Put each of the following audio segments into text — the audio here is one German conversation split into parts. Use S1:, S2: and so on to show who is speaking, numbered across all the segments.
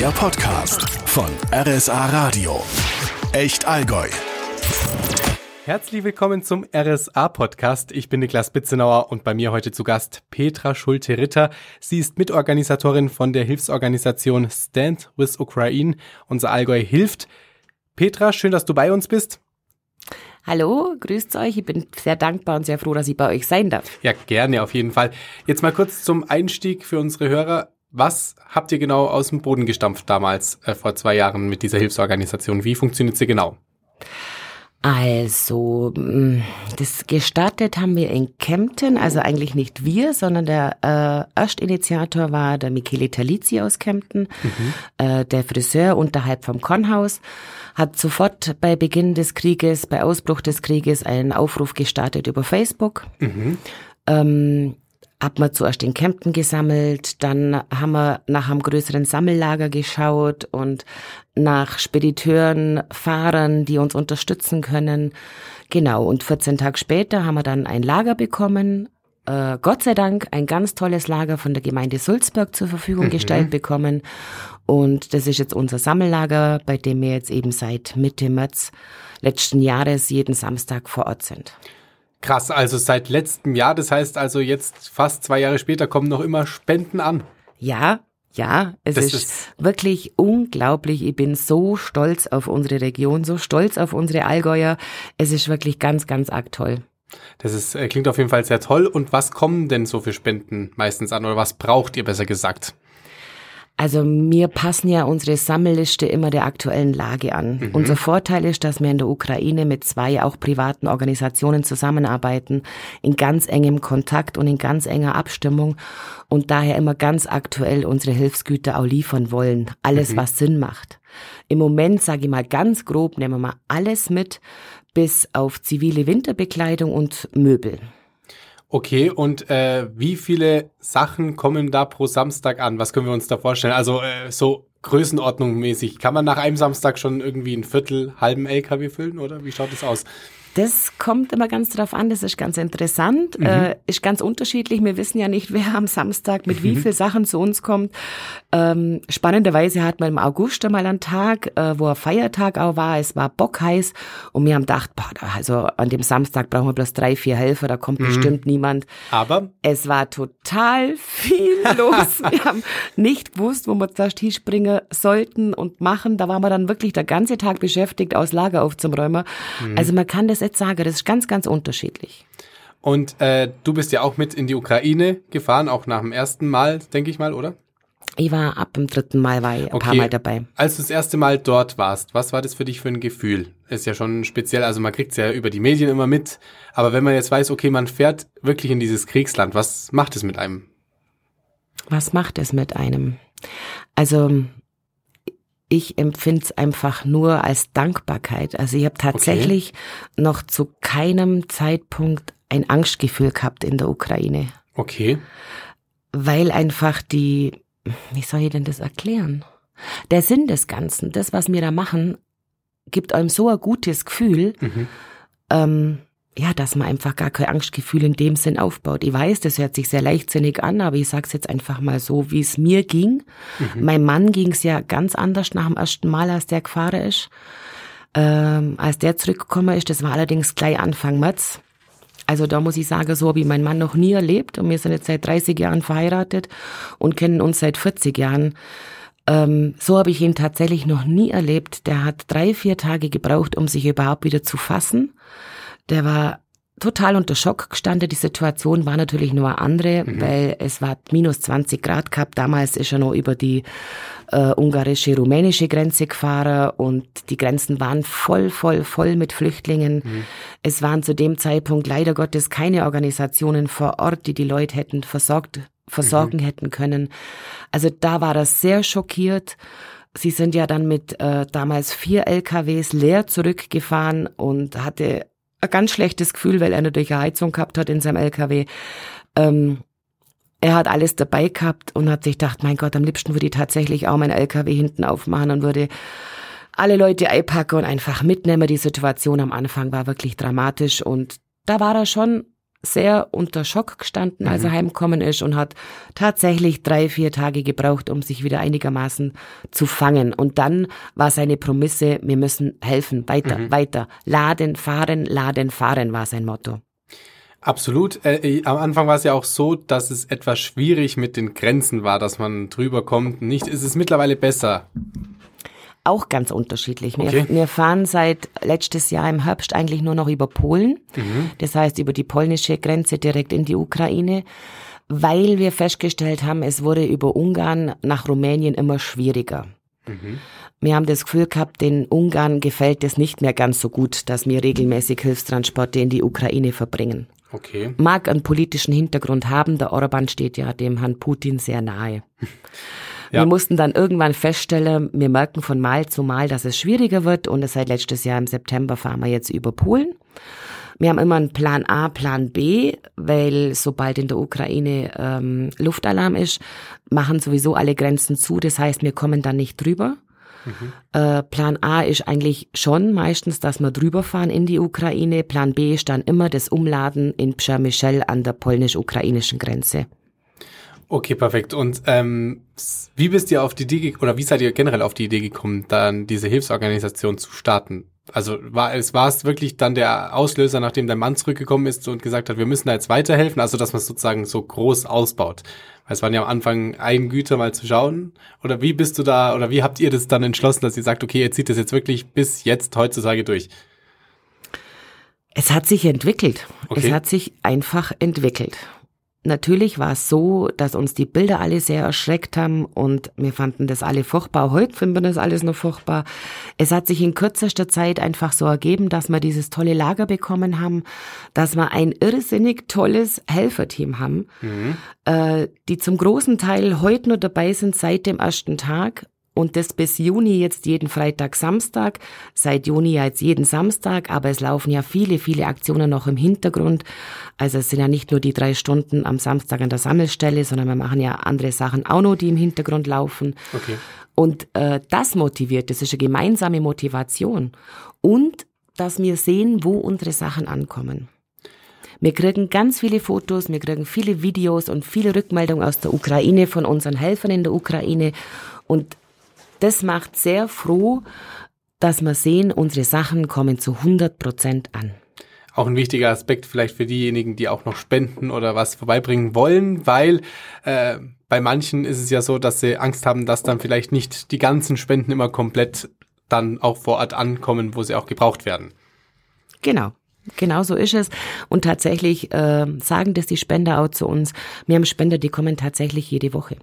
S1: Der Podcast von RSA Radio. Echt Allgäu.
S2: Herzlich willkommen zum RSA-Podcast. Ich bin Niklas Bitzenauer und bei mir heute zu Gast Petra Schulte-Ritter. Sie ist Mitorganisatorin von der Hilfsorganisation Stand with Ukraine. Unser Allgäu hilft. Petra, schön, dass du bei uns bist.
S3: Hallo, grüßt euch. Ich bin sehr dankbar und sehr froh, dass ich bei euch sein darf.
S2: Ja, gerne auf jeden Fall. Jetzt mal kurz zum Einstieg für unsere Hörer. Was habt ihr genau aus dem Boden gestampft damals, äh, vor zwei Jahren mit dieser Hilfsorganisation? Wie funktioniert sie genau?
S3: Also, mm, das gestartet haben wir in Kempten, also eigentlich nicht wir, sondern der äh, Erstinitiator war der Michele Talizzi aus Kempten, mhm. äh, der Friseur unterhalb vom Konhaus, hat sofort bei Beginn des Krieges, bei Ausbruch des Krieges einen Aufruf gestartet über Facebook. Mhm. Ähm, hat man zuerst in Kempten gesammelt, dann haben wir nach einem größeren Sammellager geschaut und nach Spediteuren, Fahrern, die uns unterstützen können. Genau, und 14 Tage später haben wir dann ein Lager bekommen, äh, Gott sei Dank ein ganz tolles Lager von der Gemeinde Sulzberg zur Verfügung mhm. gestellt bekommen. Und das ist jetzt unser Sammellager, bei dem wir jetzt eben seit Mitte März letzten Jahres jeden Samstag vor Ort sind.
S2: Krass, also seit letztem Jahr, das heißt also jetzt fast zwei Jahre später kommen noch immer Spenden an.
S3: Ja, ja, es ist, ist, wirklich unglaublich. Ich bin so stolz auf unsere Region, so stolz auf unsere Allgäuer. Es ist wirklich ganz, ganz arg toll.
S2: Das ist, äh, klingt auf jeden Fall sehr toll. Und was kommen denn so für Spenden meistens an oder was braucht ihr besser gesagt?
S3: Also mir passen ja unsere Sammelliste immer der aktuellen Lage an. Mhm. Unser Vorteil ist, dass wir in der Ukraine mit zwei auch privaten Organisationen zusammenarbeiten, in ganz engem Kontakt und in ganz enger Abstimmung und daher immer ganz aktuell unsere Hilfsgüter auch liefern wollen. Alles, mhm. was Sinn macht. Im Moment, sage ich mal ganz grob, nehmen wir mal alles mit, bis auf zivile Winterbekleidung und Möbel.
S2: Okay, und äh, wie viele Sachen kommen da pro Samstag an? Was können wir uns da vorstellen? Also äh, so Größenordnung mäßig. Kann man nach einem Samstag schon irgendwie ein Viertel, halben LKW füllen oder wie schaut es aus?
S3: Das kommt immer ganz drauf an, das ist ganz interessant, mhm. äh, ist ganz unterschiedlich. Wir wissen ja nicht, wer am Samstag mit mhm. wie viel Sachen zu uns kommt. Ähm, spannenderweise hat man im August einmal einen Tag, äh, wo ein Feiertag auch war, es war bockheiß und wir haben gedacht, boah, also an dem Samstag brauchen wir bloß drei, vier Helfer, da kommt mhm. bestimmt niemand.
S2: Aber?
S3: Es war total viel los. wir haben nicht gewusst, wo wir zuerst hinspringen sollten und machen. Da waren wir dann wirklich der ganze Tag beschäftigt, aus Lager aufzuräumen. Mhm. Also man kann das das jetzt sage, das ist ganz, ganz unterschiedlich.
S2: Und äh, du bist ja auch mit in die Ukraine gefahren, auch nach dem ersten Mal, denke ich mal, oder?
S3: Ich war ab dem dritten Mal war ich ein okay. paar Mal dabei.
S2: Als du das erste Mal dort warst, was war das für dich für ein Gefühl? Ist ja schon speziell, also man kriegt es ja über die Medien immer mit, aber wenn man jetzt weiß, okay, man fährt wirklich in dieses Kriegsland, was macht es mit einem?
S3: Was macht es mit einem? Also ich empfinde es einfach nur als Dankbarkeit. Also ich habe tatsächlich okay. noch zu keinem Zeitpunkt ein Angstgefühl gehabt in der Ukraine.
S2: Okay.
S3: Weil einfach die, wie soll ich denn das erklären? Der Sinn des Ganzen, das, was wir da machen, gibt einem so ein gutes Gefühl. Mhm. Ähm, ja, dass man einfach gar kein Angstgefühl in dem Sinn aufbaut. Ich weiß, das hört sich sehr leichtsinnig an, aber ich sag's jetzt einfach mal so, wie es mir ging. Mhm. Mein Mann ging's ja ganz anders nach dem ersten Mal, als der gefahren ist. Ähm, als der zurückgekommen ist, das war allerdings gleich Anfang März. Also da muss ich sagen, so habe ich meinen Mann noch nie erlebt und wir sind jetzt seit 30 Jahren verheiratet und kennen uns seit 40 Jahren. Ähm, so habe ich ihn tatsächlich noch nie erlebt. Der hat drei, vier Tage gebraucht, um sich überhaupt wieder zu fassen. Der war total unter Schock gestanden. Die Situation war natürlich nur eine andere, mhm. weil es war minus 20 Grad gehabt. Damals ist er noch über die äh, ungarische, rumänische Grenze gefahren und die Grenzen waren voll, voll, voll mit Flüchtlingen. Mhm. Es waren zu dem Zeitpunkt leider Gottes keine Organisationen vor Ort, die die Leute hätten versorgt, versorgen mhm. hätten können. Also da war er sehr schockiert. Sie sind ja dann mit äh, damals vier LKWs leer zurückgefahren und hatte ein ganz schlechtes Gefühl, weil er natürlich eine Heizung gehabt hat in seinem LKW. Ähm, er hat alles dabei gehabt und hat sich gedacht, mein Gott, am liebsten würde ich tatsächlich auch mein LKW hinten aufmachen und würde alle Leute einpacken und einfach mitnehmen. Die Situation am Anfang war wirklich dramatisch und da war er schon sehr unter Schock gestanden, als er heimgekommen ist und hat tatsächlich drei, vier Tage gebraucht, um sich wieder einigermaßen zu fangen. Und dann war seine Promisse, wir müssen helfen, weiter,
S2: Mhm.
S3: weiter. Laden, fahren, laden, fahren war sein Motto.
S2: Absolut. Äh, äh, am Anfang war es ja auch so, dass es etwas schwierig mit den Grenzen war, dass man drüber kommt. Nicht, ist es mittlerweile besser?
S3: Auch ganz unterschiedlich. Wir,
S2: Okay.
S3: wir fahren seit letztes Jahr im Herbst eigentlich nur noch über Polen. Das heißt über die polnische Grenze direkt in die Ukraine, weil wir festgestellt haben, es wurde über Ungarn nach Rumänien immer schwieriger. Wir haben das Gefühl gehabt, den Ungarn gefällt es nicht mehr ganz so gut, dass wir regelmäßig Hilfstransporte in die Ukraine verbringen.
S2: Okay.
S3: Mag einen politischen Hintergrund haben, der Orban steht ja dem Herrn Putin sehr nahe.
S2: Ja.
S3: Wir mussten dann irgendwann feststellen, wir merken von Mal zu Mal, dass es schwieriger wird und seit letztes Jahr im September fahren wir jetzt über Polen. Wir haben immer einen Plan A, Plan B, weil sobald in der Ukraine ähm, Luftalarm ist, machen sowieso alle Grenzen zu. Das heißt, wir kommen dann nicht drüber. Äh, Plan A ist eigentlich schon meistens, dass wir drüber fahren in die Ukraine. Plan B ist dann immer das Umladen in Przemyśl an der polnisch-ukrainischen Grenze.
S2: Okay, perfekt. Und ähm, wie bist ihr auf die Idee oder wie seid ihr generell auf die Idee gekommen, dann diese Hilfsorganisation zu starten? Also war es war es wirklich dann der Auslöser, nachdem dein Mann zurückgekommen ist und gesagt hat, wir müssen da jetzt weiterhelfen, also dass man es sozusagen so groß ausbaut. Weil es waren ja am Anfang Eigengüter mal zu schauen. Oder wie bist du da oder wie habt ihr das dann entschlossen, dass ihr sagt, okay, ihr zieht das jetzt wirklich bis jetzt heutzutage durch?
S3: Es hat sich entwickelt.
S2: Okay.
S3: Es hat sich einfach entwickelt. Natürlich war es so, dass uns die Bilder alle sehr erschreckt haben und wir fanden das alle furchtbar. Heute finden wir das alles noch furchtbar. Es hat sich in kürzester Zeit einfach so ergeben, dass wir dieses tolle Lager bekommen haben, dass wir ein irrsinnig tolles Helferteam haben, äh, die zum großen Teil heute nur dabei sind seit dem ersten Tag und das bis Juni jetzt jeden Freitag, Samstag, seit Juni ja jetzt jeden Samstag, aber es laufen ja viele, viele Aktionen noch im Hintergrund. Also es sind ja nicht nur die drei Stunden am Samstag an der Sammelstelle, sondern wir machen ja andere Sachen auch noch, die im Hintergrund laufen.
S2: Okay.
S3: Und äh, das motiviert, das ist eine gemeinsame Motivation. Und dass wir sehen, wo unsere Sachen ankommen. Wir kriegen ganz viele Fotos, wir kriegen viele Videos und viele Rückmeldungen aus der Ukraine von unseren Helfern in der Ukraine. Und das macht sehr froh, dass wir sehen, unsere Sachen kommen zu 100 Prozent an.
S2: auch ein wichtiger Aspekt vielleicht für diejenigen, die auch noch spenden oder was vorbeibringen wollen, weil äh, bei manchen ist es ja so, dass sie Angst haben, dass dann vielleicht nicht die ganzen Spenden immer komplett dann auch vor Ort ankommen, wo sie auch gebraucht werden.
S3: Genau. Genau so ist es. Und tatsächlich äh, sagen das die Spender auch zu uns. Wir haben Spender, die kommen tatsächlich jede Woche.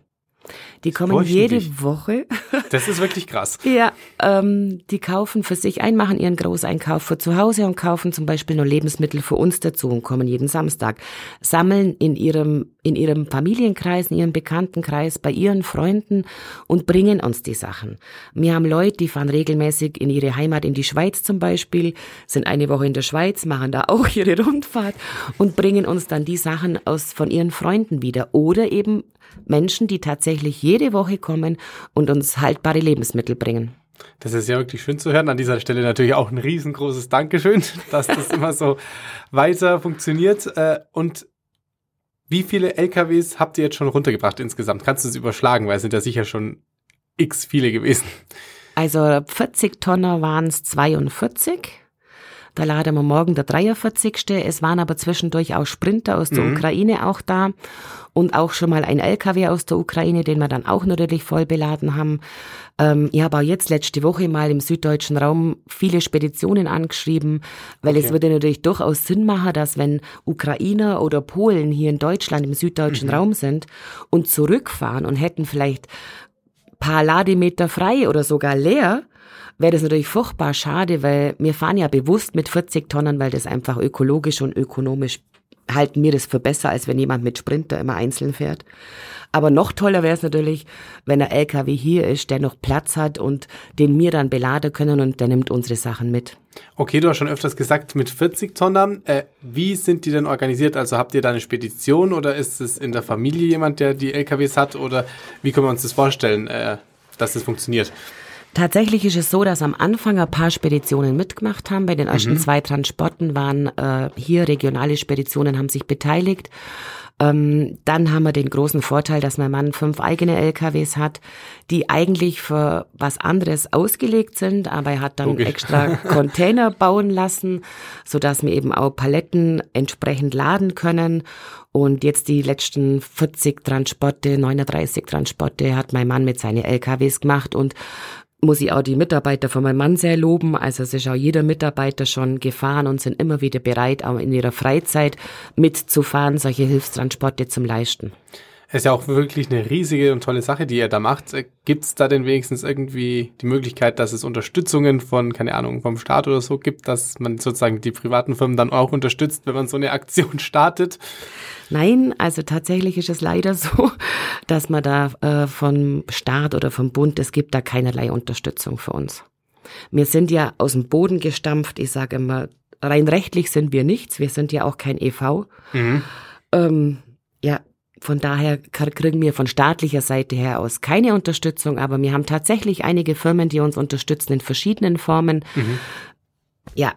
S3: Die kommen jede Woche.
S2: Das ist wirklich krass.
S3: Ja, ähm, die kaufen für sich ein, machen ihren Großeinkauf für zu Hause und kaufen zum Beispiel nur Lebensmittel für uns dazu und kommen jeden Samstag. Sammeln in ihrem, in ihrem Familienkreis, in ihrem Bekanntenkreis, bei ihren Freunden und bringen uns die Sachen. Wir haben Leute, die fahren regelmäßig in ihre Heimat in die Schweiz zum Beispiel, sind eine Woche in der Schweiz, machen da auch ihre Rundfahrt und bringen uns dann die Sachen aus, von ihren Freunden wieder. Oder eben Menschen, die tatsächlich jede Woche kommen und uns haltbare Lebensmittel bringen.
S2: Das ist ja wirklich schön zu hören. An dieser Stelle natürlich auch ein riesengroßes Dankeschön, dass das immer so weiter funktioniert. Äh, Und wie viele LKWs habt ihr jetzt schon runtergebracht insgesamt? Kannst du es überschlagen, weil es sind ja sicher schon x viele gewesen.
S3: Also 40 Tonner waren es 42. Da laden wir morgen der 43. Es waren aber zwischendurch auch Sprinter aus der Ukraine auch da und auch schon mal ein LKW aus der Ukraine, den wir dann auch natürlich voll beladen haben. Ähm, ich habe auch jetzt letzte Woche mal im süddeutschen Raum viele Speditionen angeschrieben, weil es
S2: Okay.
S3: würde natürlich durchaus Sinn machen, dass wenn Ukrainer oder Polen hier in Deutschland im süddeutschen Raum sind und zurückfahren und hätten vielleicht paar Lademeter frei oder sogar leer, wäre das natürlich furchtbar schade, weil wir fahren ja bewusst mit 40 Tonnen, weil das einfach ökologisch und ökonomisch halten wir das für besser, als wenn jemand mit Sprinter immer einzeln fährt. Aber noch toller wäre es natürlich, wenn ein LKW hier ist, der noch Platz hat und den wir dann beladen können und der nimmt unsere Sachen mit.
S2: Okay, du hast schon öfters gesagt, mit 40 Tonnen. Äh, wie sind die denn organisiert? Also habt ihr da eine Spedition oder ist es in der Familie jemand, der die LKWs hat? Oder wie können wir uns das vorstellen, äh, dass das funktioniert?
S3: Tatsächlich ist es so, dass am Anfang ein paar Speditionen mitgemacht haben. Bei den ersten mhm. zwei Transporten waren äh, hier regionale Speditionen haben sich beteiligt. Ähm, dann haben wir den großen Vorteil, dass mein Mann fünf eigene LKWs hat, die eigentlich für was anderes ausgelegt sind, aber er hat dann Logisch. extra Container bauen lassen, so dass wir eben auch Paletten entsprechend laden können. Und jetzt die letzten 40 Transporte, 39 Transporte hat mein Mann mit seinen LKWs gemacht und muss ich auch die Mitarbeiter von meinem Mann sehr loben. Also es ist auch jeder Mitarbeiter schon gefahren und sind immer wieder bereit, auch in ihrer Freizeit mitzufahren, solche Hilfstransporte zum Leisten.
S2: Es ist ja auch wirklich eine riesige und tolle Sache, die ihr da macht. Gibt es da denn wenigstens irgendwie die Möglichkeit, dass es Unterstützungen von, keine Ahnung, vom Staat oder so gibt, dass man sozusagen die privaten Firmen dann auch unterstützt, wenn man so eine Aktion startet?
S3: Nein, also tatsächlich ist es leider so, dass man da äh, vom Staat oder vom Bund, es gibt da keinerlei Unterstützung für uns. Wir sind ja aus dem Boden gestampft. Ich sage immer, rein rechtlich sind wir nichts. Wir sind ja auch kein EV. Mhm. Ähm, ja, von daher kriegen wir von staatlicher Seite her aus keine Unterstützung, aber wir haben tatsächlich einige Firmen, die uns unterstützen in verschiedenen Formen. Mhm. Ja,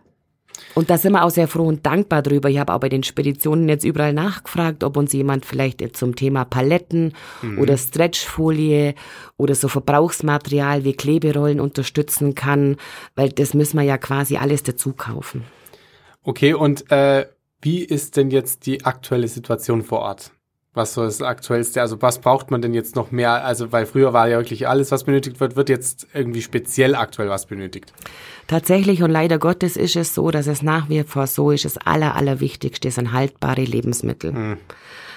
S3: und da sind wir auch sehr froh und dankbar drüber. Ich habe auch bei den Speditionen jetzt überall nachgefragt, ob uns jemand vielleicht zum Thema Paletten mhm. oder Stretchfolie oder so Verbrauchsmaterial wie Kleberollen unterstützen kann, weil das müssen wir ja quasi alles dazu kaufen.
S2: Okay, und äh, wie ist denn jetzt die aktuelle Situation vor Ort? Was so das Aktuellste? Also was braucht man denn jetzt noch mehr? Also weil früher war ja wirklich alles, was benötigt wird, wird jetzt irgendwie speziell aktuell was benötigt.
S3: Tatsächlich und leider Gottes ist es so, dass es nach wie vor so ist, das Aller, Allerwichtigste sind haltbare Lebensmittel. Hm.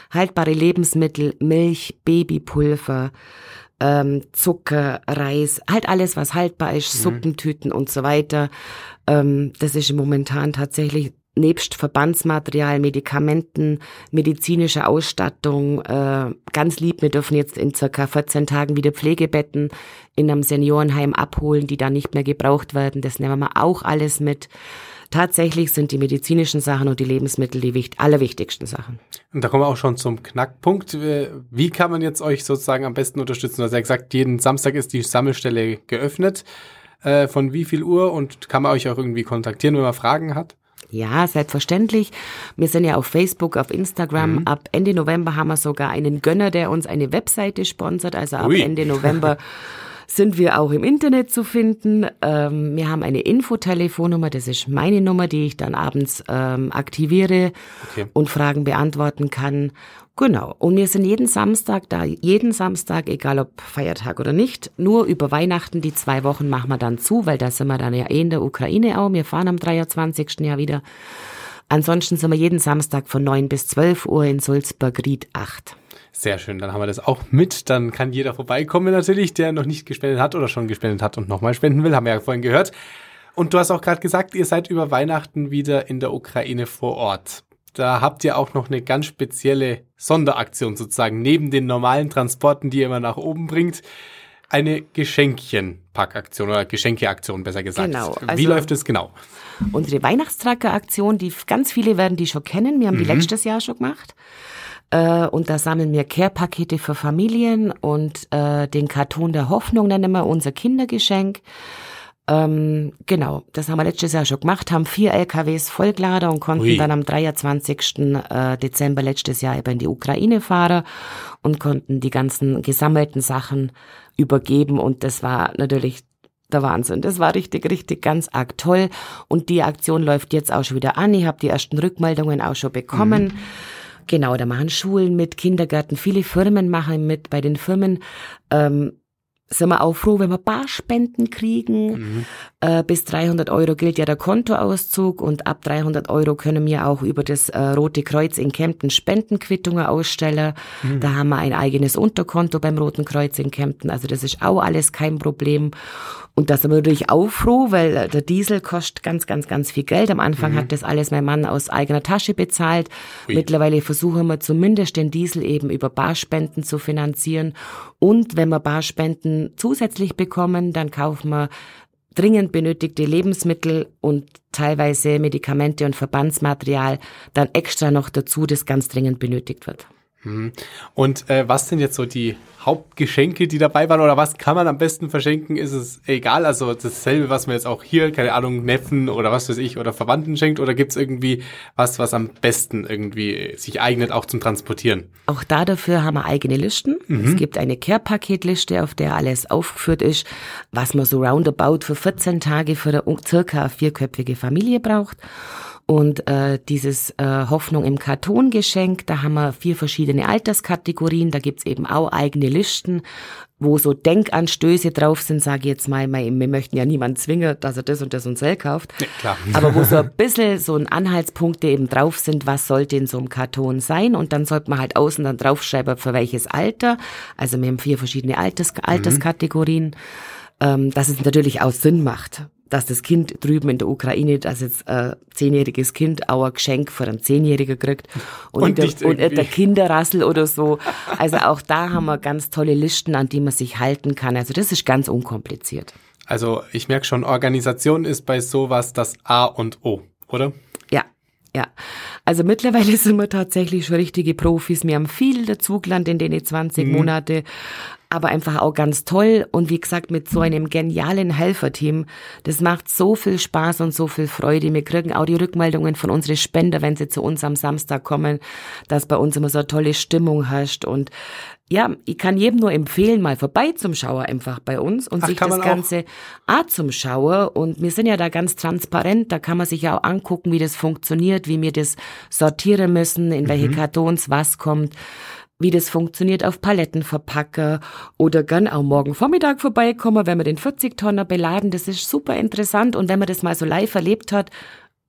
S3: Haltbare Lebensmittel, Milch, Babypulver, ähm, Zucker, Reis, halt alles, was haltbar ist, hm. Suppentüten und so weiter. Ähm, das ist momentan tatsächlich nebst Verbandsmaterial, Medikamenten, medizinische Ausstattung, äh, ganz lieb, wir dürfen jetzt in circa 14 Tagen wieder Pflegebetten in einem Seniorenheim abholen, die da nicht mehr gebraucht werden. Das nehmen wir auch alles mit. Tatsächlich sind die medizinischen Sachen und die Lebensmittel die wichtig, allerwichtigsten Sachen.
S2: Und da kommen wir auch schon zum Knackpunkt. Wie kann man jetzt euch sozusagen am besten unterstützen? Du hast ja gesagt, jeden Samstag ist die Sammelstelle geöffnet. Äh, von wie viel Uhr und kann man euch auch irgendwie kontaktieren, wenn man Fragen hat?
S3: Ja, selbstverständlich. Wir sind ja auf Facebook, auf Instagram. Mhm. Ab Ende November haben wir sogar einen Gönner, der uns eine Webseite sponsert. Also ab Ui. Ende November sind wir auch im Internet zu finden. Ähm, wir haben eine Infotelefonnummer, das ist meine Nummer, die ich dann abends ähm, aktiviere okay. und Fragen beantworten kann. Genau. Und wir sind jeden Samstag da, jeden Samstag, egal ob Feiertag oder nicht. Nur über Weihnachten, die zwei Wochen machen wir dann zu, weil da sind wir dann ja eh in der Ukraine auch. Wir fahren am 23. Jahr wieder. Ansonsten sind wir jeden Samstag von 9 bis 12 Uhr in Sulzburg-Ried 8.
S2: Sehr schön, dann haben wir das auch mit. Dann kann jeder vorbeikommen natürlich, der noch nicht gespendet hat oder schon gespendet hat und nochmal spenden will, haben wir ja vorhin gehört. Und du hast auch gerade gesagt, ihr seid über Weihnachten wieder in der Ukraine vor Ort da habt ihr auch noch eine ganz spezielle Sonderaktion sozusagen, neben den normalen Transporten, die ihr immer nach oben bringt. Eine Geschenkchenpackaktion oder Geschenkeaktion, besser gesagt. Genau. Also Wie läuft es genau?
S3: Unsere Weihnachtstracker-Aktion, die ganz viele werden die schon kennen. Wir haben mhm. die letztes Jahr schon gemacht. Äh, und da sammeln wir Care-Pakete für Familien und äh, den Karton der Hoffnung nennen wir unser Kindergeschenk. Ähm, genau, das haben wir letztes Jahr schon gemacht, haben vier LKWs vollgeladen und konnten Ui. dann am 23. Äh, Dezember letztes Jahr eben in die Ukraine fahren und konnten die ganzen gesammelten Sachen übergeben und das war natürlich der Wahnsinn. Das war richtig, richtig ganz arg toll und die Aktion läuft jetzt auch schon wieder an. Ich habe die ersten Rückmeldungen auch schon bekommen. Mhm. Genau, da machen Schulen mit, Kindergärten, viele Firmen machen mit. Bei den Firmen ähm, sind wir auch froh, wenn wir Barspenden kriegen. Mhm. Äh, bis 300 Euro gilt ja der Kontoauszug und ab 300 Euro können wir auch über das äh, Rote Kreuz in Kempten Spendenquittungen ausstellen. Mhm. Da haben wir ein eigenes Unterkonto beim Roten Kreuz in Kempten. Also das ist auch alles kein Problem. Und da sind wir natürlich auch froh, weil der Diesel kostet ganz, ganz, ganz viel Geld. Am Anfang mhm. hat das alles mein Mann aus eigener Tasche bezahlt. Ui. Mittlerweile versuchen wir zumindest den Diesel eben über Barspenden zu finanzieren. Und wenn wir Barspenden zusätzlich bekommen, dann kaufen wir dringend benötigte Lebensmittel und teilweise Medikamente und Verbandsmaterial dann extra noch dazu, das ganz dringend benötigt wird.
S2: Mhm. Und äh, was sind jetzt so die Hauptgeschenke, die dabei waren? Oder was kann man am besten verschenken? Ist es egal? Also dasselbe, was man jetzt auch hier, keine Ahnung, Neffen oder was weiß ich, oder Verwandten schenkt? Oder gibt es irgendwie was, was am besten irgendwie sich eignet, auch zum Transportieren?
S3: Auch da dafür haben wir eigene Listen. Mhm. Es gibt eine Care-Paketliste, auf der alles aufgeführt ist, was man so roundabout für 14 Tage für eine circa vierköpfige Familie braucht. Und äh, dieses äh, Hoffnung im Kartongeschenk, da haben wir vier verschiedene Alterskategorien, da gibt's eben auch eigene Listen, wo so Denkanstöße drauf sind, sage ich jetzt mal, wir möchten ja niemand zwingen, dass er das und das und das kauft. Ja, klar. Aber wo so ein bisschen so ein Anhaltspunkte eben drauf sind, was sollte in so einem Karton sein und dann sollte man halt außen dann draufschreiben, für welches Alter. Also wir haben vier verschiedene Alters Alterskategorien. Mhm ähm, dass es natürlich auch Sinn macht dass das Kind drüben in der Ukraine, dass jetzt ein zehnjähriges Kind auch ein Geschenk für einen Zehnjährigen kriegt und, und, der, und der Kinderrassel oder so. Also auch da haben wir ganz tolle Listen, an die man sich halten kann. Also das ist ganz unkompliziert.
S2: Also ich merke schon, Organisation ist bei sowas das A und O, oder?
S3: Ja. Also mittlerweile sind wir tatsächlich schon richtige Profis. Wir haben viel dazugelernt in den 20 mhm. Monate aber einfach auch ganz toll. Und wie gesagt, mit so einem genialen Helferteam, das macht so viel Spaß und so viel Freude. Wir kriegen auch die Rückmeldungen von unseren Spender, wenn sie zu uns am Samstag kommen, dass bei uns immer so eine tolle Stimmung herrscht. Und ja, ich kann jedem nur empfehlen, mal vorbei zum Schauer einfach bei uns und Ach, sich das Ganze auch zum Schauer. Und wir sind ja da ganz transparent, da kann man sich ja auch angucken, wie das funktioniert, wie wir das sortieren müssen, in welche mhm. Kartons was kommt wie das funktioniert auf Paletten verpacke oder gern auch morgen Vormittag vorbeikommen, wenn wir den 40-Tonner beladen. Das ist super interessant und wenn man das mal so live erlebt hat,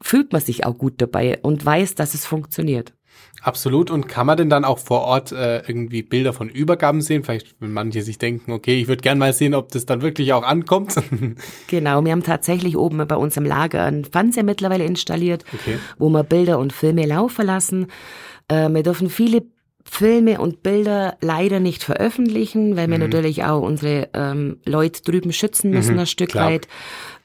S3: fühlt man sich auch gut dabei und weiß, dass es funktioniert.
S2: Absolut. Und kann man denn dann auch vor Ort äh, irgendwie Bilder von Übergaben sehen? Vielleicht, wenn manche sich denken, okay, ich würde gern mal sehen, ob das dann wirklich auch ankommt.
S3: genau, wir haben tatsächlich oben bei uns im Lager einen Fernseher mittlerweile installiert, okay. wo wir Bilder und Filme laufen lassen. Äh, wir dürfen viele Filme und Bilder leider nicht veröffentlichen, weil wir mhm. natürlich auch unsere ähm, Leute drüben schützen müssen, mhm, ein Stück klar. weit.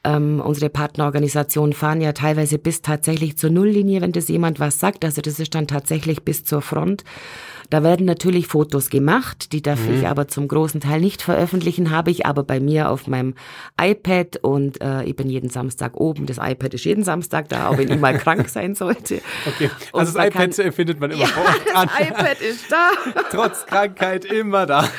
S3: Ähm, unsere Partnerorganisationen fahren ja teilweise bis tatsächlich zur Nulllinie, wenn das jemand was sagt. Also das ist dann tatsächlich bis zur Front. Da werden natürlich Fotos gemacht, die darf mhm. ich aber zum großen Teil nicht veröffentlichen, habe ich aber bei mir auf meinem iPad und äh, ich bin jeden Samstag oben. Das iPad ist jeden Samstag da, auch wenn ich mal krank sein sollte.
S2: Okay, also das iPad kann, findet man immer ja, vor Ort
S3: das iPad ist da.
S2: Trotz Krankheit immer da.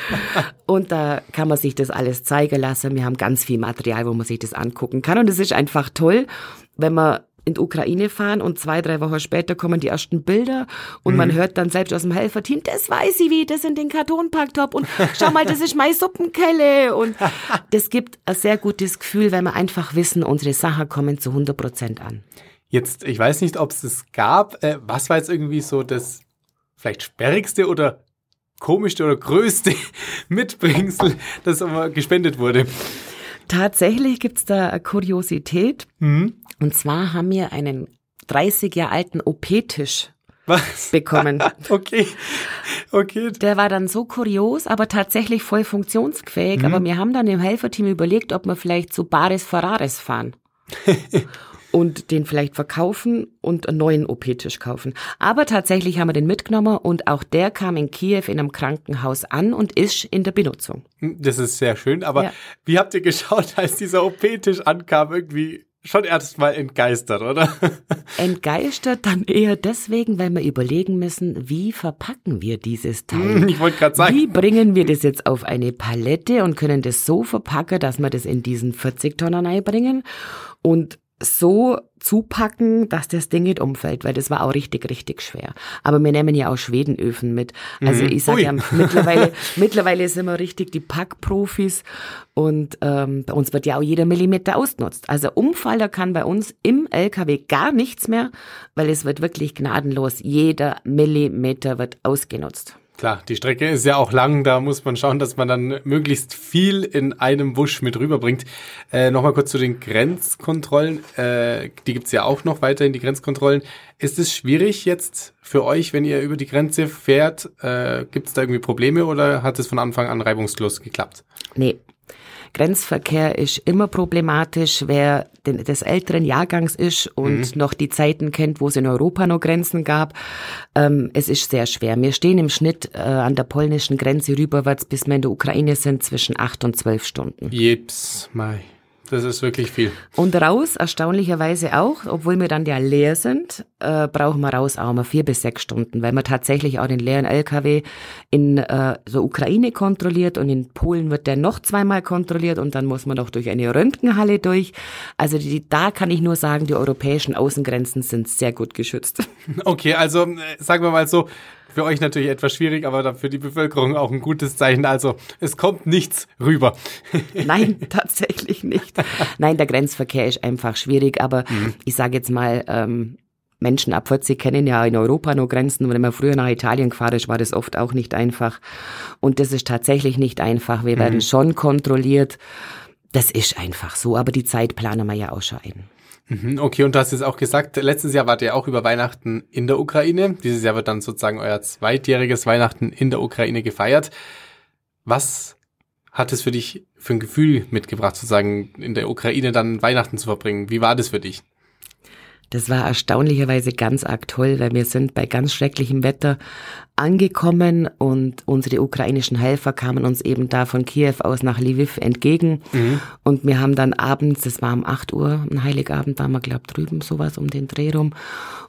S3: und da kann man sich das alles zeigen lassen. Wir haben ganz viel Material, wo man sich das angucken kann und es ist einfach toll, wenn man in die Ukraine fahren und zwei, drei Wochen später kommen die ersten Bilder und mhm. man hört dann selbst aus dem Helferteam, das weiß ich wie, das in den Kartonpacktop und schau mal, das ist meine Suppenkelle und das gibt ein sehr gutes Gefühl, weil wir einfach wissen, unsere Sachen kommen zu 100 Prozent an.
S2: Jetzt, ich weiß nicht, ob es das gab. Äh, was war jetzt irgendwie so das vielleicht sperrigste oder komischste oder größte Mitbringsel, das aber gespendet wurde?
S3: Tatsächlich gibt's da eine Kuriosität. Mhm. Und zwar haben wir einen 30 Jahre alten OP-Tisch bekommen.
S2: okay. Okay.
S3: Der war dann so kurios, aber tatsächlich voll funktionsfähig. Mhm. Aber wir haben dann im Helferteam überlegt, ob wir vielleicht zu Bares Ferraris fahren. und den vielleicht verkaufen und einen neuen OP-Tisch kaufen. Aber tatsächlich haben wir den mitgenommen und auch der kam in Kiew in einem Krankenhaus an und ist in der Benutzung.
S2: Das ist sehr schön, aber ja. wie habt ihr geschaut, als dieser OP-Tisch ankam? Irgendwie schon erstmal entgeistert, oder?
S3: Entgeistert dann eher deswegen, weil wir überlegen müssen, wie verpacken wir dieses Teil?
S2: Hm, ich wollte gerade sagen.
S3: Wie bringen wir das jetzt auf eine Palette und können das so verpacken, dass wir das in diesen 40 Tonnen einbringen? Und so zupacken, dass das Ding nicht umfällt, weil das war auch richtig, richtig schwer. Aber wir nehmen ja auch Schwedenöfen mit. Also mhm. ich sage ja, mittlerweile, mittlerweile sind wir richtig die Packprofis und ähm, bei uns wird ja auch jeder Millimeter ausgenutzt. Also Umfaller kann bei uns im LKW gar nichts mehr, weil es wird wirklich gnadenlos. Jeder Millimeter wird ausgenutzt.
S2: Klar, die Strecke ist ja auch lang, da muss man schauen, dass man dann möglichst viel in einem Wusch mit rüberbringt. Äh, Nochmal kurz zu den Grenzkontrollen. Äh, die gibt's ja auch noch weiterhin, die Grenzkontrollen. Ist es schwierig jetzt für euch, wenn ihr über die Grenze fährt? Äh, gibt's da irgendwie Probleme oder hat es von Anfang an reibungslos geklappt?
S3: Nee, Grenzverkehr ist immer problematisch. Wer den, des älteren Jahrgangs ist und mhm. noch die Zeiten kennt, wo es in Europa noch Grenzen gab, ähm, es ist sehr schwer. Wir stehen im Schnitt äh, an der polnischen Grenze rüberwärts, bis wir in der Ukraine sind, zwischen acht und zwölf Stunden.
S2: Jeps, Mai. Das ist wirklich viel.
S3: Und raus, erstaunlicherweise auch, obwohl wir dann ja leer sind, äh, brauchen wir raus auch mal vier bis sechs Stunden, weil man tatsächlich auch den leeren LKW in äh, der Ukraine kontrolliert und in Polen wird der noch zweimal kontrolliert und dann muss man noch durch eine Röntgenhalle durch. Also die, da kann ich nur sagen, die europäischen Außengrenzen sind sehr gut geschützt.
S2: Okay, also äh, sagen wir mal so, für euch natürlich etwas schwierig, aber für die Bevölkerung auch ein gutes Zeichen. Also es kommt nichts rüber.
S3: Nein, tatsächlich nicht. Nein, der Grenzverkehr ist einfach schwierig, aber mhm. ich sage jetzt mal, ähm, Menschen ab 40 kennen ja in Europa nur Grenzen. Wenn man früher nach Italien gefahren ist, war das oft auch nicht einfach. Und das ist tatsächlich nicht einfach. Wir mhm. werden schon kontrolliert. Das ist einfach so, aber die Zeit planen wir ja auch schon ein.
S2: Mhm, okay, und du hast jetzt auch gesagt, letztes Jahr wart ihr auch über Weihnachten in der Ukraine. Dieses Jahr wird dann sozusagen euer zweitjähriges Weihnachten in der Ukraine gefeiert. Was hat es für dich für ein Gefühl mitgebracht, sozusagen in der Ukraine dann Weihnachten zu verbringen? Wie war das für dich?
S3: Das war erstaunlicherweise ganz arg toll, weil wir sind bei ganz schrecklichem Wetter angekommen und unsere ukrainischen Helfer kamen uns eben da von Kiew aus nach Lviv entgegen. Mhm. Und wir haben dann abends, das war um 8 Uhr, ein Heiligabend waren wir, glaub drüben, sowas um den Dreh rum.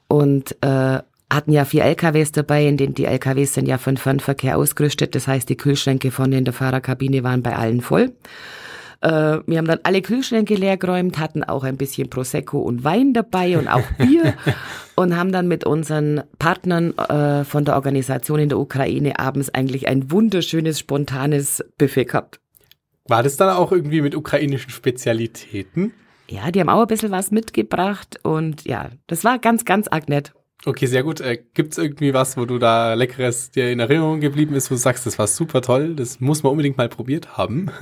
S3: Und äh, hatten ja vier LKWs dabei, in denen die LKWs sind ja für den Fernverkehr ausgerüstet. Das heißt, die Kühlschränke vorne in der Fahrerkabine waren bei allen voll. Äh, wir haben dann alle Kühlschränke leergeräumt, hatten auch ein bisschen Prosecco und Wein dabei und auch Bier und haben dann mit unseren Partnern äh, von der Organisation in der Ukraine abends eigentlich ein wunderschönes, spontanes Buffet gehabt.
S2: War das dann auch irgendwie mit ukrainischen Spezialitäten?
S3: Ja, die haben auch ein bisschen was mitgebracht und ja, das war ganz, ganz arg nett.
S2: Okay, sehr gut. Äh, Gibt es irgendwie was, wo du da Leckeres dir in Erinnerung geblieben ist, wo du sagst, das war super toll, das muss man unbedingt mal probiert haben?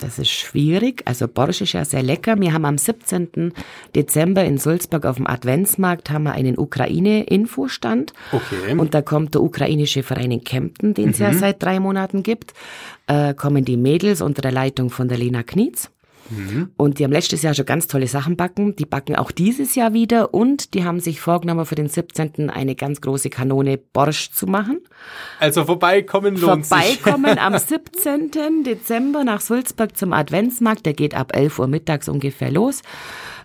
S3: Das ist schwierig. Also Borsch ist ja sehr lecker. Wir haben am 17. Dezember in Sulzburg auf dem Adventsmarkt haben wir einen Ukraine-Infostand. Okay. Und da kommt der ukrainische Verein in Kempten, den es mhm. ja seit drei Monaten gibt. Äh, kommen die Mädels unter der Leitung von der Lena Knietz. Mhm. Und die haben letztes Jahr schon ganz tolle Sachen backen. Die backen auch dieses Jahr wieder und die haben sich vorgenommen, für den 17. eine ganz große Kanone Borsch zu machen.
S2: Also vorbeikommen lohnt
S3: Vorbeikommen sich. am 17. Dezember nach Sulzburg zum Adventsmarkt. Der geht ab 11 Uhr mittags ungefähr los.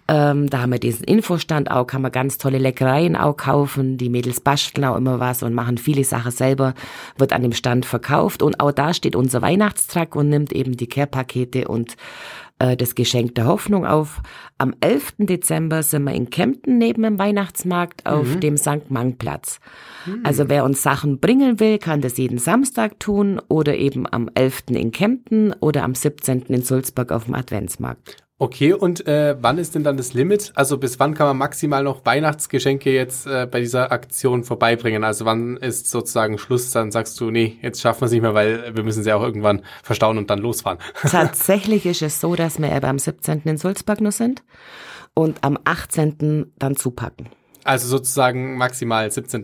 S3: Ähm, da haben wir diesen Infostand auch, kann man ganz tolle Leckereien auch kaufen. Die Mädels basteln auch immer was und machen viele Sachen selber, wird an dem Stand verkauft. Und auch da steht unser Weihnachtstruck und nimmt eben die Care-Pakete und äh, das Geschenk der Hoffnung auf. Am 11. Dezember sind wir in Kempten neben dem Weihnachtsmarkt auf mhm. dem St. Mang-Platz. Mhm. Also wer uns Sachen bringen will, kann das jeden Samstag tun oder eben am 11. in Kempten oder am 17. in Sulzburg auf dem Adventsmarkt.
S2: Okay, und äh, wann ist denn dann das Limit? Also bis wann kann man maximal noch Weihnachtsgeschenke jetzt äh, bei dieser Aktion vorbeibringen? Also wann ist sozusagen Schluss? Dann sagst du, nee, jetzt schaffen wir es nicht mehr, weil wir müssen sie auch irgendwann verstauen und dann losfahren.
S3: Tatsächlich ist es so, dass wir aber am 17. in Sulzburg nur sind und am 18. dann zupacken.
S2: Also sozusagen maximal 17.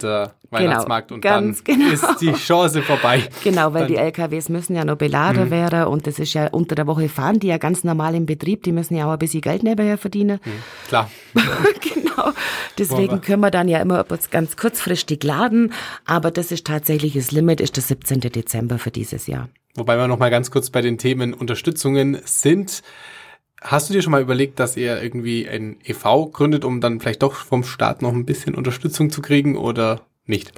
S2: Weihnachtsmarkt genau, und dann genau. ist die Chance vorbei.
S3: Genau, weil dann. die LKWs müssen ja noch beladen mhm. werden und das ist ja unter der Woche fahren die ja ganz normal im Betrieb, die müssen ja auch ein bisschen Geld nebenher verdienen. Mhm.
S2: Klar.
S3: genau. Deswegen können wir dann ja immer ganz kurzfristig laden, aber das ist tatsächlich das Limit, ist der 17. Dezember für dieses Jahr.
S2: Wobei wir noch mal ganz kurz bei den Themen Unterstützungen sind. Hast du dir schon mal überlegt, dass ihr irgendwie ein EV gründet, um dann vielleicht doch vom Staat noch ein bisschen Unterstützung zu kriegen oder nicht?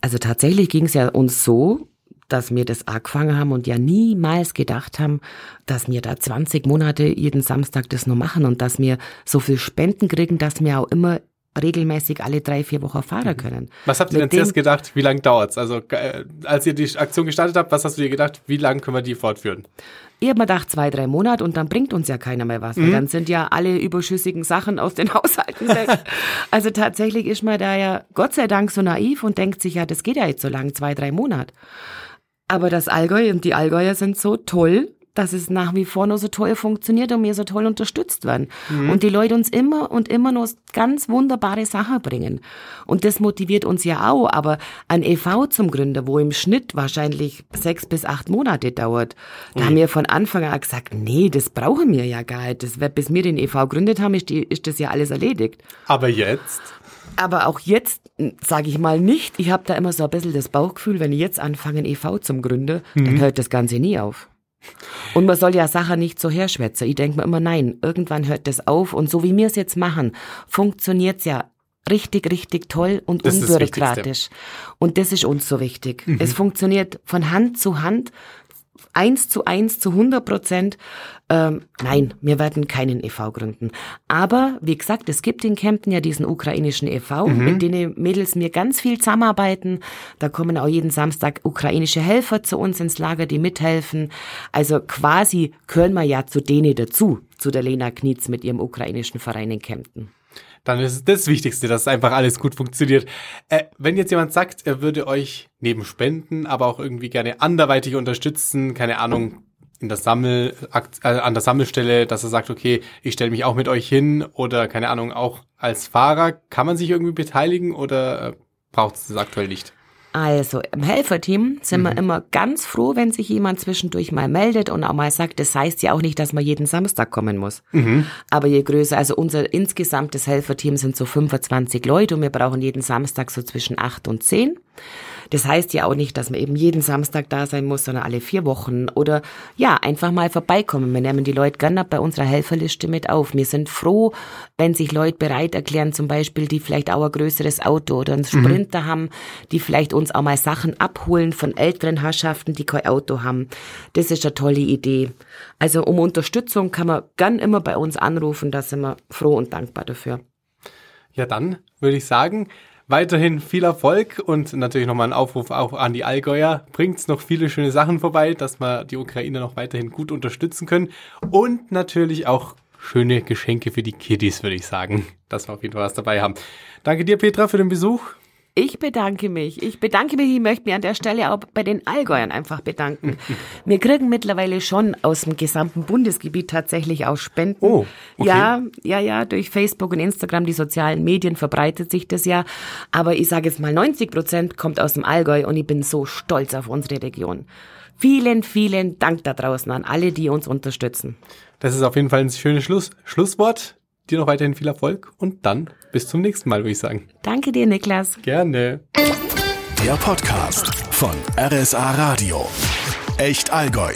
S3: Also tatsächlich ging es ja uns so, dass wir das angefangen haben und ja niemals gedacht haben, dass wir da 20 Monate jeden Samstag das nur machen und dass wir so viel Spenden kriegen, dass wir auch immer regelmäßig alle drei, vier Wochen fahren mhm. können.
S2: Was habt ihr Mit denn zuerst gedacht, wie lange dauert's? Also äh, als ihr die Aktion gestartet habt, was hast du dir gedacht, wie lange können wir die fortführen?
S3: Ich habe mir gedacht, zwei, drei Monate und dann bringt uns ja keiner mehr was. Mhm. dann sind ja alle überschüssigen Sachen aus den Haushalten weg. also tatsächlich ist man da ja Gott sei Dank so naiv und denkt sich, ja, das geht ja jetzt so lang, zwei, drei Monate. Aber das Allgäu und die Allgäuer sind so toll, dass es nach wie vor noch so toll funktioniert und wir so toll unterstützt werden. Mhm. Und die Leute uns immer und immer noch ganz wunderbare Sachen bringen. Und das motiviert uns ja auch. Aber ein EV zum Gründer, wo im Schnitt wahrscheinlich sechs bis acht Monate dauert, da mhm. haben wir von Anfang an gesagt, nee, das brauchen wir ja gar nicht. Das, bis wir den EV gegründet haben, ist, die, ist das ja alles erledigt.
S2: Aber jetzt?
S3: Aber auch jetzt, sage ich mal nicht, ich habe da immer so ein bisschen das Bauchgefühl, wenn ich jetzt anfange, ein EV zum Gründen, mhm. dann hört das Ganze nie auf. Und man soll ja Sachen nicht so herschwätzen. Ich denke mir immer, nein, irgendwann hört das auf. Und so wie wir es jetzt machen, funktioniert's ja richtig, richtig toll und das unbürokratisch. Und das ist uns so wichtig. Mhm. Es funktioniert von Hand zu Hand eins zu eins zu 100 Prozent. Ähm, nein, wir werden keinen e.V. gründen. Aber wie gesagt, es gibt in Kempten ja diesen ukrainischen e.V., mhm. mit denen Mädels mir ganz viel zusammenarbeiten. Da kommen auch jeden Samstag ukrainische Helfer zu uns ins Lager, die mithelfen. Also quasi können wir ja zu denen dazu, zu der Lena Knietz mit ihrem ukrainischen Verein in Kempten
S2: dann ist es das Wichtigste, dass einfach alles gut funktioniert. Äh, wenn jetzt jemand sagt, er würde euch neben Spenden, aber auch irgendwie gerne anderweitig unterstützen, keine Ahnung, in der Sammel, äh, an der Sammelstelle, dass er sagt, okay, ich stelle mich auch mit euch hin oder keine Ahnung, auch als Fahrer, kann man sich irgendwie beteiligen oder äh, braucht es das aktuell nicht?
S3: Also im Helferteam sind mhm. wir immer ganz froh, wenn sich jemand zwischendurch mal meldet und auch mal sagt, das heißt ja auch nicht, dass man jeden Samstag kommen muss. Mhm. Aber je größer, also unser insgesamtes Helferteam sind so 25 Leute und wir brauchen jeden Samstag so zwischen acht und zehn. Das heißt ja auch nicht, dass man eben jeden Samstag da sein muss, sondern alle vier Wochen oder ja, einfach mal vorbeikommen. Wir nehmen die Leute gerne bei unserer Helferliste mit auf. Wir sind froh, wenn sich Leute bereit erklären, zum Beispiel, die vielleicht auch ein größeres Auto oder einen mhm. Sprinter mhm. haben, die vielleicht uns auch mal Sachen abholen von älteren Herrschaften, die kein Auto haben. Das ist eine tolle Idee. Also um Unterstützung kann man gern immer bei uns anrufen, da sind wir froh und dankbar dafür.
S2: Ja, dann würde ich sagen, weiterhin viel Erfolg und natürlich nochmal ein Aufruf auch an die Allgäuer. Bringt's noch viele schöne Sachen vorbei, dass wir die Ukraine noch weiterhin gut unterstützen können und natürlich auch schöne Geschenke für die Kiddies, würde ich sagen, dass wir auf jeden Fall was dabei haben. Danke dir, Petra, für den Besuch.
S3: Ich bedanke mich. Ich bedanke mich. Ich möchte mich an der Stelle auch bei den Allgäuern einfach bedanken. Wir kriegen mittlerweile schon aus dem gesamten Bundesgebiet tatsächlich auch Spenden.
S2: Oh,
S3: okay. Ja, ja, ja. Durch Facebook und Instagram, die sozialen Medien verbreitet sich das ja. Aber ich sage jetzt mal, 90 Prozent kommt aus dem Allgäu und ich bin so stolz auf unsere Region. Vielen, vielen Dank da draußen an alle, die uns unterstützen.
S2: Das ist auf jeden Fall ein schönes Schluss Schlusswort. Dir noch weiterhin viel Erfolg und dann bis zum nächsten Mal, würde ich sagen.
S3: Danke dir, Niklas.
S2: Gerne.
S1: Der Podcast von RSA Radio. Echt Allgäu.